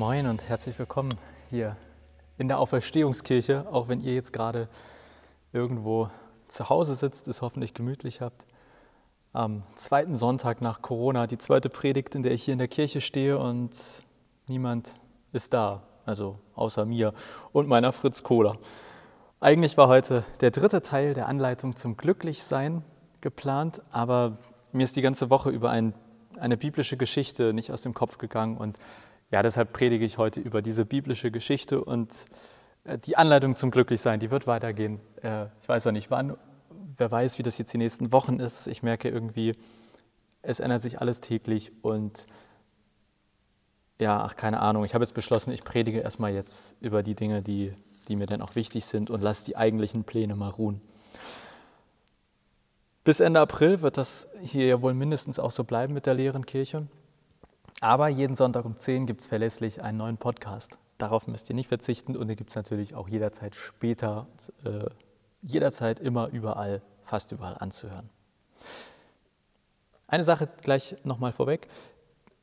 Moin und herzlich willkommen hier in der Auferstehungskirche, auch wenn ihr jetzt gerade irgendwo zu Hause sitzt, es hoffentlich gemütlich habt. Am zweiten Sonntag nach Corona, die zweite Predigt, in der ich hier in der Kirche stehe und niemand ist da, also außer mir und meiner Fritz Kohler. Eigentlich war heute der dritte Teil der Anleitung zum Glücklichsein geplant, aber mir ist die ganze Woche über ein, eine biblische Geschichte nicht aus dem Kopf gegangen und ja, deshalb predige ich heute über diese biblische Geschichte und äh, die Anleitung zum Glücklichsein, die wird weitergehen. Äh, ich weiß ja nicht wann, wer weiß, wie das jetzt die nächsten Wochen ist. Ich merke irgendwie, es ändert sich alles täglich und ja, ach, keine Ahnung. Ich habe jetzt beschlossen, ich predige erstmal jetzt über die Dinge, die, die mir dann auch wichtig sind und lasse die eigentlichen Pläne mal ruhen. Bis Ende April wird das hier ja wohl mindestens auch so bleiben mit der leeren Kirche. Aber jeden Sonntag um 10 gibt es verlässlich einen neuen Podcast. Darauf müsst ihr nicht verzichten und den gibt es natürlich auch jederzeit später, äh, jederzeit immer überall, fast überall anzuhören. Eine Sache gleich nochmal vorweg.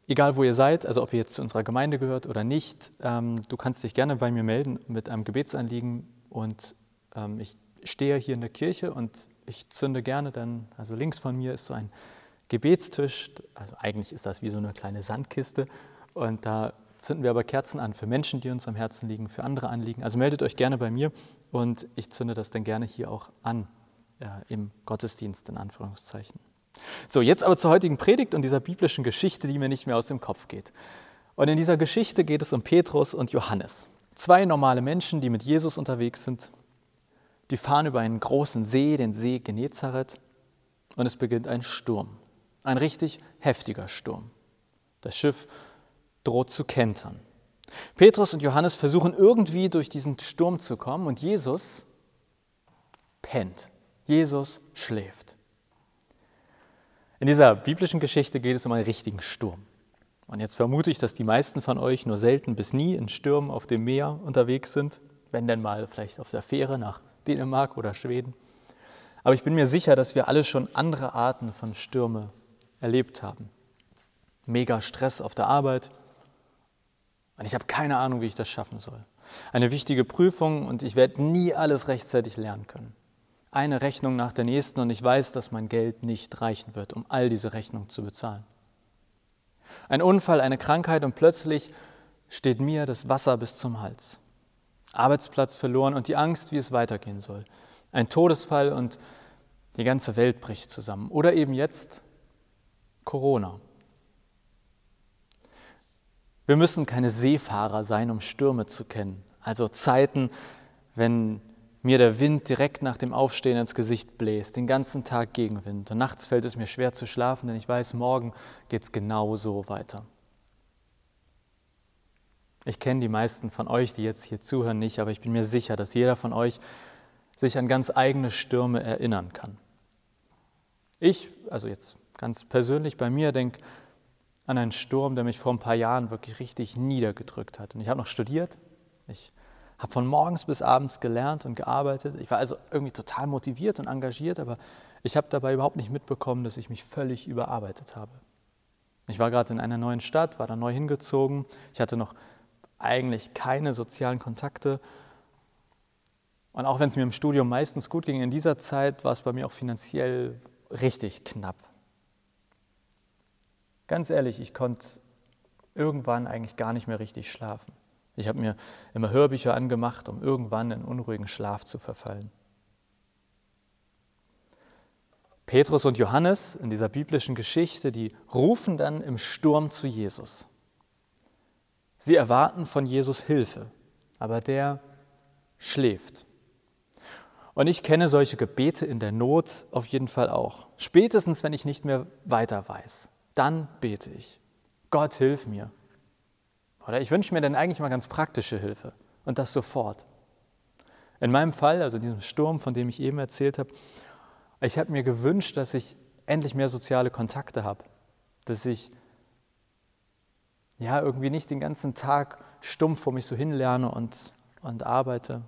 Egal wo ihr seid, also ob ihr jetzt zu unserer Gemeinde gehört oder nicht, ähm, du kannst dich gerne bei mir melden mit einem Gebetsanliegen und ähm, ich stehe hier in der Kirche und ich zünde gerne dann, also links von mir ist so ein Gebetstisch, also eigentlich ist das wie so eine kleine Sandkiste und da zünden wir aber Kerzen an für Menschen, die uns am Herzen liegen, für andere Anliegen. Also meldet euch gerne bei mir und ich zünde das dann gerne hier auch an äh, im Gottesdienst in Anführungszeichen. So, jetzt aber zur heutigen Predigt und dieser biblischen Geschichte, die mir nicht mehr aus dem Kopf geht. Und in dieser Geschichte geht es um Petrus und Johannes. Zwei normale Menschen, die mit Jesus unterwegs sind. Die fahren über einen großen See, den See Genezareth, und es beginnt ein Sturm. Ein richtig heftiger Sturm. Das Schiff droht zu kentern. Petrus und Johannes versuchen irgendwie durch diesen Sturm zu kommen und Jesus pennt. Jesus schläft. In dieser biblischen Geschichte geht es um einen richtigen Sturm. Und jetzt vermute ich, dass die meisten von euch nur selten bis nie in Stürmen auf dem Meer unterwegs sind, wenn denn mal vielleicht auf der Fähre nach Dänemark oder Schweden. Aber ich bin mir sicher, dass wir alle schon andere Arten von Stürme erlebt haben. Mega Stress auf der Arbeit. Und ich habe keine Ahnung, wie ich das schaffen soll. Eine wichtige Prüfung und ich werde nie alles rechtzeitig lernen können. Eine Rechnung nach der nächsten und ich weiß, dass mein Geld nicht reichen wird, um all diese Rechnungen zu bezahlen. Ein Unfall, eine Krankheit und plötzlich steht mir das Wasser bis zum Hals. Arbeitsplatz verloren und die Angst, wie es weitergehen soll. Ein Todesfall und die ganze Welt bricht zusammen. Oder eben jetzt Corona. Wir müssen keine Seefahrer sein, um Stürme zu kennen. Also Zeiten, wenn mir der Wind direkt nach dem Aufstehen ins Gesicht bläst, den ganzen Tag Gegenwind. Und nachts fällt es mir schwer zu schlafen, denn ich weiß, morgen geht es genau so weiter. Ich kenne die meisten von euch, die jetzt hier zuhören, nicht, aber ich bin mir sicher, dass jeder von euch sich an ganz eigene Stürme erinnern kann. Ich, also jetzt ganz persönlich bei mir, denke an einen Sturm, der mich vor ein paar Jahren wirklich richtig niedergedrückt hat. Und ich habe noch studiert. Ich habe von morgens bis abends gelernt und gearbeitet. Ich war also irgendwie total motiviert und engagiert, aber ich habe dabei überhaupt nicht mitbekommen, dass ich mich völlig überarbeitet habe. Ich war gerade in einer neuen Stadt, war da neu hingezogen. Ich hatte noch eigentlich keine sozialen Kontakte. Und auch wenn es mir im Studium meistens gut ging, in dieser Zeit war es bei mir auch finanziell richtig knapp. Ganz ehrlich, ich konnte irgendwann eigentlich gar nicht mehr richtig schlafen. Ich habe mir immer Hörbücher angemacht, um irgendwann in unruhigen Schlaf zu verfallen. Petrus und Johannes in dieser biblischen Geschichte, die rufen dann im Sturm zu Jesus. Sie erwarten von Jesus Hilfe, aber der schläft. Und ich kenne solche Gebete in der Not auf jeden Fall auch. Spätestens, wenn ich nicht mehr weiter weiß dann bete ich. Gott, hilf mir. Oder ich wünsche mir dann eigentlich mal ganz praktische Hilfe und das sofort. In meinem Fall, also in diesem Sturm, von dem ich eben erzählt habe, ich habe mir gewünscht, dass ich endlich mehr soziale Kontakte habe, dass ich ja irgendwie nicht den ganzen Tag stumpf vor mich so hinlerne und, und arbeite.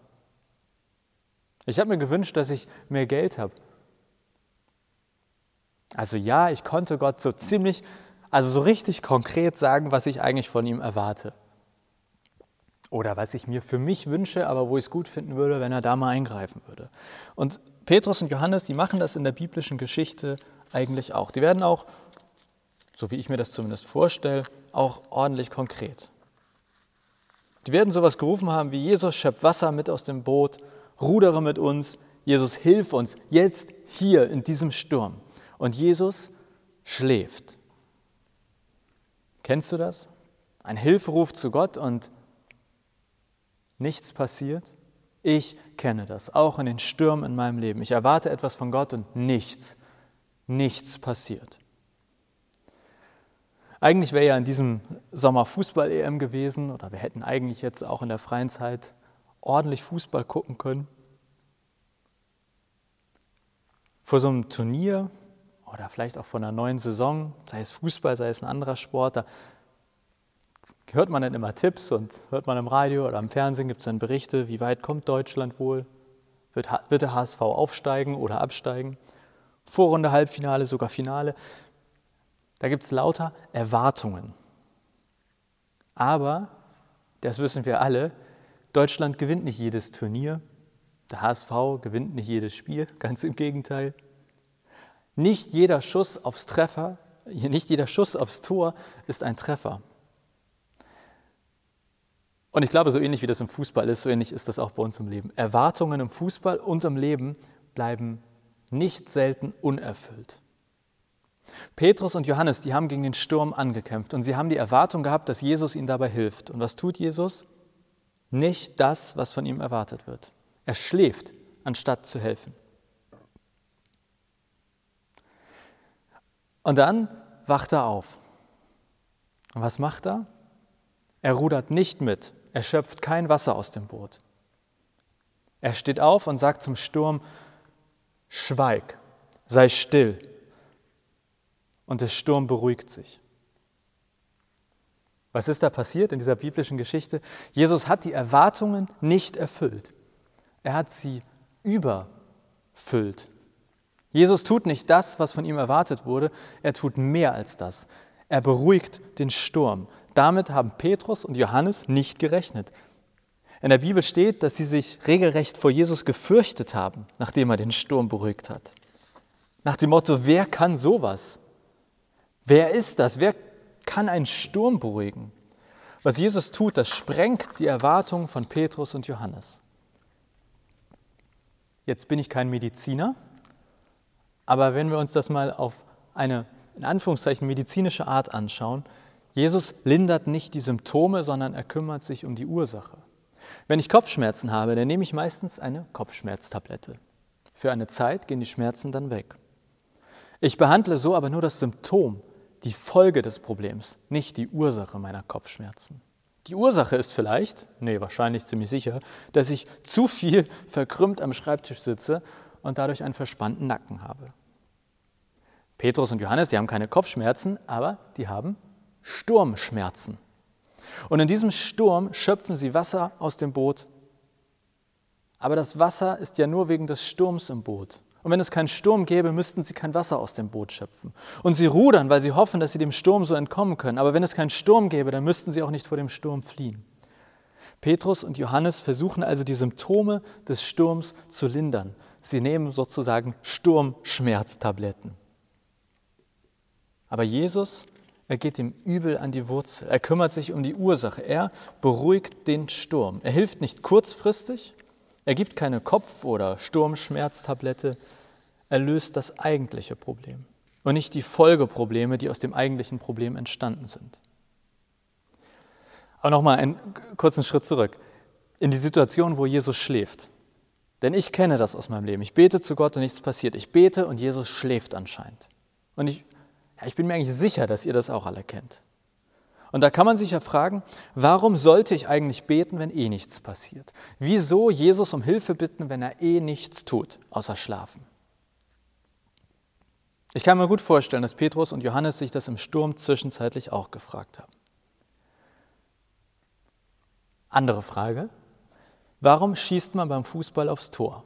Ich habe mir gewünscht, dass ich mehr Geld habe, also ja, ich konnte Gott so ziemlich, also so richtig konkret sagen, was ich eigentlich von ihm erwarte. Oder was ich mir für mich wünsche, aber wo ich es gut finden würde, wenn er da mal eingreifen würde. Und Petrus und Johannes, die machen das in der biblischen Geschichte eigentlich auch. Die werden auch, so wie ich mir das zumindest vorstelle, auch ordentlich konkret. Die werden sowas gerufen haben wie Jesus schöpft Wasser mit aus dem Boot, rudere mit uns, Jesus hilf uns jetzt hier in diesem Sturm. Und Jesus schläft. Kennst du das? Ein Hilferuf zu Gott und nichts passiert? Ich kenne das, auch in den Stürmen in meinem Leben. Ich erwarte etwas von Gott und nichts, nichts passiert. Eigentlich wäre ja in diesem Sommer Fußball-EM gewesen oder wir hätten eigentlich jetzt auch in der freien Zeit ordentlich Fußball gucken können. Vor so einem Turnier oder vielleicht auch von einer neuen Saison, sei es Fußball, sei es ein anderer Sport, da hört man dann immer Tipps und hört man im Radio oder im Fernsehen gibt es dann Berichte, wie weit kommt Deutschland wohl? Wird, wird der HSV aufsteigen oder absteigen? Vorrunde, Halbfinale, sogar Finale. Da gibt es lauter Erwartungen. Aber, das wissen wir alle, Deutschland gewinnt nicht jedes Turnier. Der HSV gewinnt nicht jedes Spiel, ganz im Gegenteil. Nicht jeder Schuss aufs Treffer, nicht jeder Schuss aufs Tor ist ein Treffer. Und ich glaube, so ähnlich wie das im Fußball ist, so ähnlich ist das auch bei uns im Leben. Erwartungen im Fußball und im Leben bleiben nicht selten unerfüllt. Petrus und Johannes, die haben gegen den Sturm angekämpft und sie haben die Erwartung gehabt, dass Jesus ihnen dabei hilft. Und was tut Jesus? Nicht das, was von ihm erwartet wird. Er schläft, anstatt zu helfen. Und dann wacht er auf. Und was macht er? Er rudert nicht mit, er schöpft kein Wasser aus dem Boot. Er steht auf und sagt zum Sturm, Schweig, sei still. Und der Sturm beruhigt sich. Was ist da passiert in dieser biblischen Geschichte? Jesus hat die Erwartungen nicht erfüllt. Er hat sie überfüllt. Jesus tut nicht das, was von ihm erwartet wurde, er tut mehr als das. Er beruhigt den Sturm. Damit haben Petrus und Johannes nicht gerechnet. In der Bibel steht, dass sie sich regelrecht vor Jesus gefürchtet haben, nachdem er den Sturm beruhigt hat. Nach dem Motto, wer kann sowas? Wer ist das? Wer kann einen Sturm beruhigen? Was Jesus tut, das sprengt die Erwartungen von Petrus und Johannes. Jetzt bin ich kein Mediziner, aber wenn wir uns das mal auf eine in Anführungszeichen medizinische Art anschauen, Jesus lindert nicht die Symptome, sondern er kümmert sich um die Ursache. Wenn ich Kopfschmerzen habe, dann nehme ich meistens eine Kopfschmerztablette. Für eine Zeit gehen die Schmerzen dann weg. Ich behandle so aber nur das Symptom, die Folge des Problems, nicht die Ursache meiner Kopfschmerzen. Die Ursache ist vielleicht, nee, wahrscheinlich ziemlich sicher, dass ich zu viel verkrümmt am Schreibtisch sitze und dadurch einen verspannten Nacken habe. Petrus und Johannes, die haben keine Kopfschmerzen, aber die haben Sturmschmerzen. Und in diesem Sturm schöpfen sie Wasser aus dem Boot. Aber das Wasser ist ja nur wegen des Sturms im Boot. Und wenn es keinen Sturm gäbe, müssten sie kein Wasser aus dem Boot schöpfen. Und sie rudern, weil sie hoffen, dass sie dem Sturm so entkommen können. Aber wenn es keinen Sturm gäbe, dann müssten sie auch nicht vor dem Sturm fliehen. Petrus und Johannes versuchen also die Symptome des Sturms zu lindern. Sie nehmen sozusagen Sturmschmerztabletten. Aber Jesus, er geht dem Übel an die Wurzel. Er kümmert sich um die Ursache. Er beruhigt den Sturm. Er hilft nicht kurzfristig. Er gibt keine Kopf- oder Sturmschmerztablette. Er löst das eigentliche Problem und nicht die Folgeprobleme, die aus dem eigentlichen Problem entstanden sind. Aber nochmal einen kurzen Schritt zurück. In die Situation, wo Jesus schläft. Denn ich kenne das aus meinem Leben. Ich bete zu Gott und nichts passiert. Ich bete und Jesus schläft anscheinend. Und ich ja, ich bin mir eigentlich sicher, dass ihr das auch alle kennt. Und da kann man sich ja fragen, warum sollte ich eigentlich beten, wenn eh nichts passiert? Wieso Jesus um Hilfe bitten, wenn er eh nichts tut, außer schlafen? Ich kann mir gut vorstellen, dass Petrus und Johannes sich das im Sturm zwischenzeitlich auch gefragt haben. Andere Frage, warum schießt man beim Fußball aufs Tor?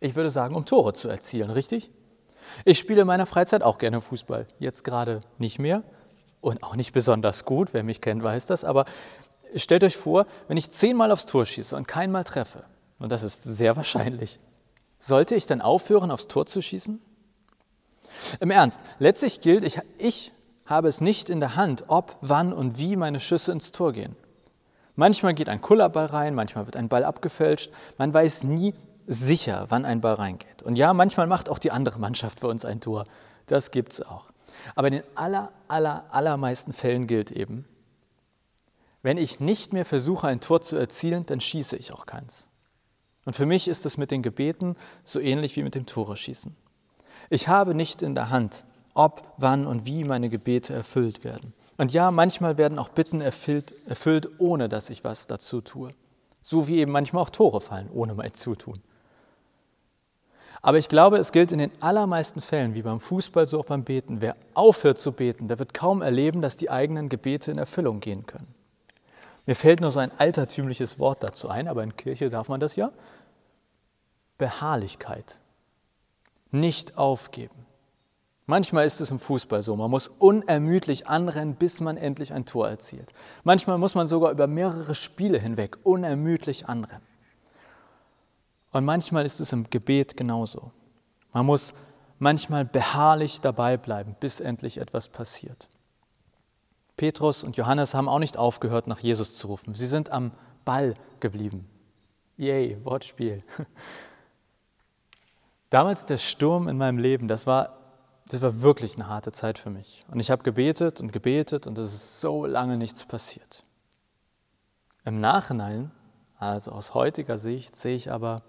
Ich würde sagen, um Tore zu erzielen, richtig? Ich spiele in meiner Freizeit auch gerne Fußball. Jetzt gerade nicht mehr und auch nicht besonders gut. Wer mich kennt, weiß das. Aber stellt euch vor, wenn ich zehnmal aufs Tor schieße und keinmal treffe, und das ist sehr wahrscheinlich, sollte ich dann aufhören, aufs Tor zu schießen? Im Ernst, letztlich gilt, ich, ich habe es nicht in der Hand, ob, wann und wie meine Schüsse ins Tor gehen. Manchmal geht ein Kullerball rein, manchmal wird ein Ball abgefälscht. Man weiß nie sicher, wann ein Ball reingeht. Und ja, manchmal macht auch die andere Mannschaft für uns ein Tor. Das gibt es auch. Aber in den aller, aller, allermeisten Fällen gilt eben, wenn ich nicht mehr versuche, ein Tor zu erzielen, dann schieße ich auch keins. Und für mich ist es mit den Gebeten so ähnlich wie mit dem Tore schießen. Ich habe nicht in der Hand, ob, wann und wie meine Gebete erfüllt werden. Und ja, manchmal werden auch Bitten erfüllt, erfüllt, ohne dass ich was dazu tue. So wie eben manchmal auch Tore fallen, ohne mein Zutun. Aber ich glaube, es gilt in den allermeisten Fällen, wie beim Fußball, so auch beim Beten. Wer aufhört zu beten, der wird kaum erleben, dass die eigenen Gebete in Erfüllung gehen können. Mir fällt nur so ein altertümliches Wort dazu ein, aber in Kirche darf man das ja. Beharrlichkeit. Nicht aufgeben. Manchmal ist es im Fußball so, man muss unermüdlich anrennen, bis man endlich ein Tor erzielt. Manchmal muss man sogar über mehrere Spiele hinweg unermüdlich anrennen. Und manchmal ist es im Gebet genauso. Man muss manchmal beharrlich dabei bleiben, bis endlich etwas passiert. Petrus und Johannes haben auch nicht aufgehört, nach Jesus zu rufen. Sie sind am Ball geblieben. Yay, Wortspiel. Damals der Sturm in meinem Leben, das war das war wirklich eine harte Zeit für mich. Und ich habe gebetet und gebetet und es ist so lange nichts passiert. Im Nachhinein, also aus heutiger Sicht, sehe ich aber,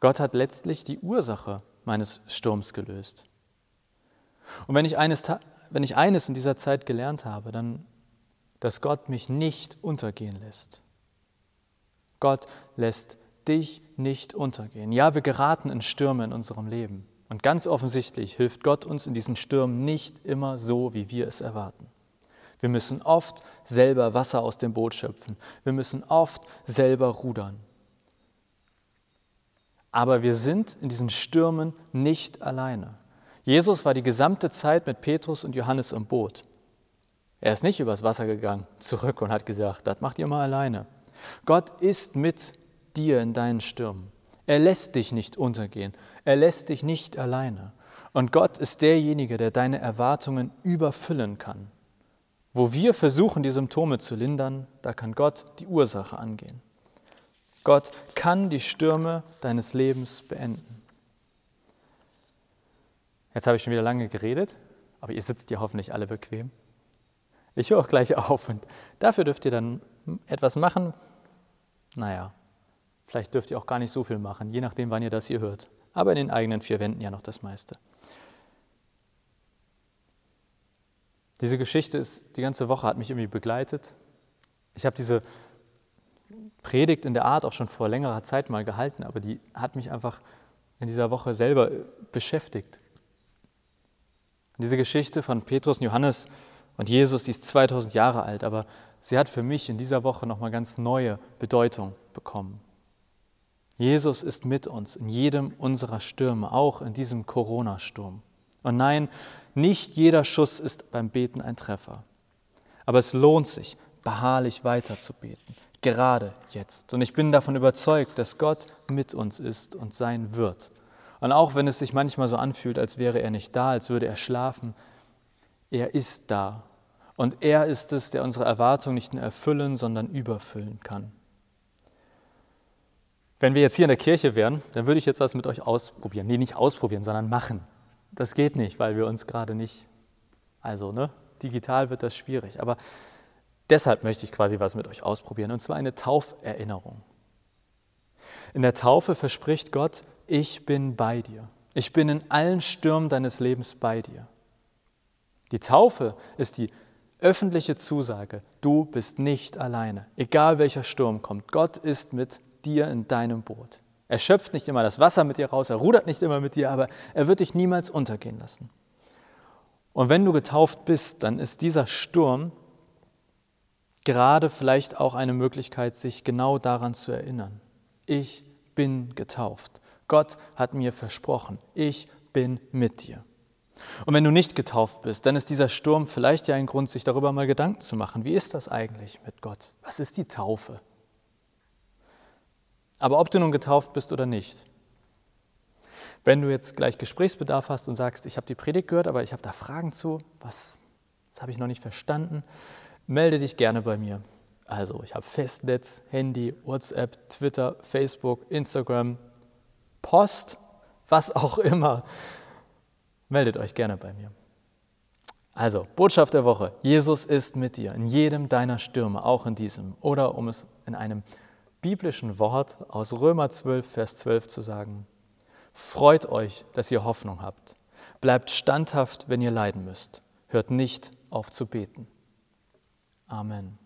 Gott hat letztlich die Ursache meines Sturms gelöst. Und wenn ich eines, wenn ich eines in dieser Zeit gelernt habe, dann, dass Gott mich nicht untergehen lässt. Gott lässt dich nicht untergehen. Ja, wir geraten in Stürme in unserem Leben. Und ganz offensichtlich hilft Gott uns in diesen Stürmen nicht immer so, wie wir es erwarten. Wir müssen oft selber Wasser aus dem Boot schöpfen. Wir müssen oft selber rudern. Aber wir sind in diesen Stürmen nicht alleine. Jesus war die gesamte Zeit mit Petrus und Johannes im Boot. Er ist nicht übers Wasser gegangen, zurück und hat gesagt, das macht ihr mal alleine. Gott ist mit dir in deinen Stürmen. Er lässt dich nicht untergehen. Er lässt dich nicht alleine. Und Gott ist derjenige, der deine Erwartungen überfüllen kann. Wo wir versuchen, die Symptome zu lindern, da kann Gott die Ursache angehen. Gott kann die Stürme deines Lebens beenden. Jetzt habe ich schon wieder lange geredet, aber ihr sitzt ja hoffentlich alle bequem. Ich höre auch gleich auf und dafür dürft ihr dann etwas machen. Naja, Vielleicht dürft ihr auch gar nicht so viel machen, je nachdem, wann ihr das hier hört. Aber in den eigenen vier Wänden ja noch das meiste. Diese Geschichte ist die ganze Woche hat mich irgendwie begleitet. Ich habe diese Predigt in der Art auch schon vor längerer Zeit mal gehalten, aber die hat mich einfach in dieser Woche selber beschäftigt. Diese Geschichte von Petrus und Johannes und Jesus, die ist 2000 Jahre alt, aber sie hat für mich in dieser Woche nochmal ganz neue Bedeutung bekommen. Jesus ist mit uns in jedem unserer Stürme, auch in diesem Corona-Sturm. Und nein, nicht jeder Schuss ist beim Beten ein Treffer. Aber es lohnt sich, beharrlich weiter zu beten, gerade jetzt. Und ich bin davon überzeugt, dass Gott mit uns ist und sein wird. Und auch wenn es sich manchmal so anfühlt, als wäre er nicht da, als würde er schlafen, er ist da. Und er ist es, der unsere Erwartungen nicht nur erfüllen, sondern überfüllen kann. Wenn wir jetzt hier in der Kirche wären, dann würde ich jetzt was mit euch ausprobieren. Nee, nicht ausprobieren, sondern machen. Das geht nicht, weil wir uns gerade nicht, also ne, digital wird das schwierig. Aber deshalb möchte ich quasi was mit euch ausprobieren, und zwar eine Tauferinnerung. In der Taufe verspricht Gott, ich bin bei dir. Ich bin in allen Stürmen deines Lebens bei dir. Die Taufe ist die öffentliche Zusage, du bist nicht alleine, egal welcher Sturm kommt. Gott ist mit dir in deinem Boot. Er schöpft nicht immer das Wasser mit dir raus, er rudert nicht immer mit dir, aber er wird dich niemals untergehen lassen. Und wenn du getauft bist, dann ist dieser Sturm gerade vielleicht auch eine Möglichkeit, sich genau daran zu erinnern. Ich bin getauft. Gott hat mir versprochen, ich bin mit dir. Und wenn du nicht getauft bist, dann ist dieser Sturm vielleicht ja ein Grund, sich darüber mal Gedanken zu machen. Wie ist das eigentlich mit Gott? Was ist die Taufe? Aber ob du nun getauft bist oder nicht, wenn du jetzt gleich Gesprächsbedarf hast und sagst, ich habe die Predigt gehört, aber ich habe da Fragen zu, was, das habe ich noch nicht verstanden, melde dich gerne bei mir. Also ich habe Festnetz, Handy, WhatsApp, Twitter, Facebook, Instagram, Post, was auch immer. Meldet euch gerne bei mir. Also, Botschaft der Woche. Jesus ist mit dir in jedem deiner Stürme, auch in diesem. Oder um es in einem biblischen Wort aus Römer 12, Vers 12 zu sagen. Freut euch, dass ihr Hoffnung habt. Bleibt standhaft, wenn ihr leiden müsst. Hört nicht auf zu beten. Amen.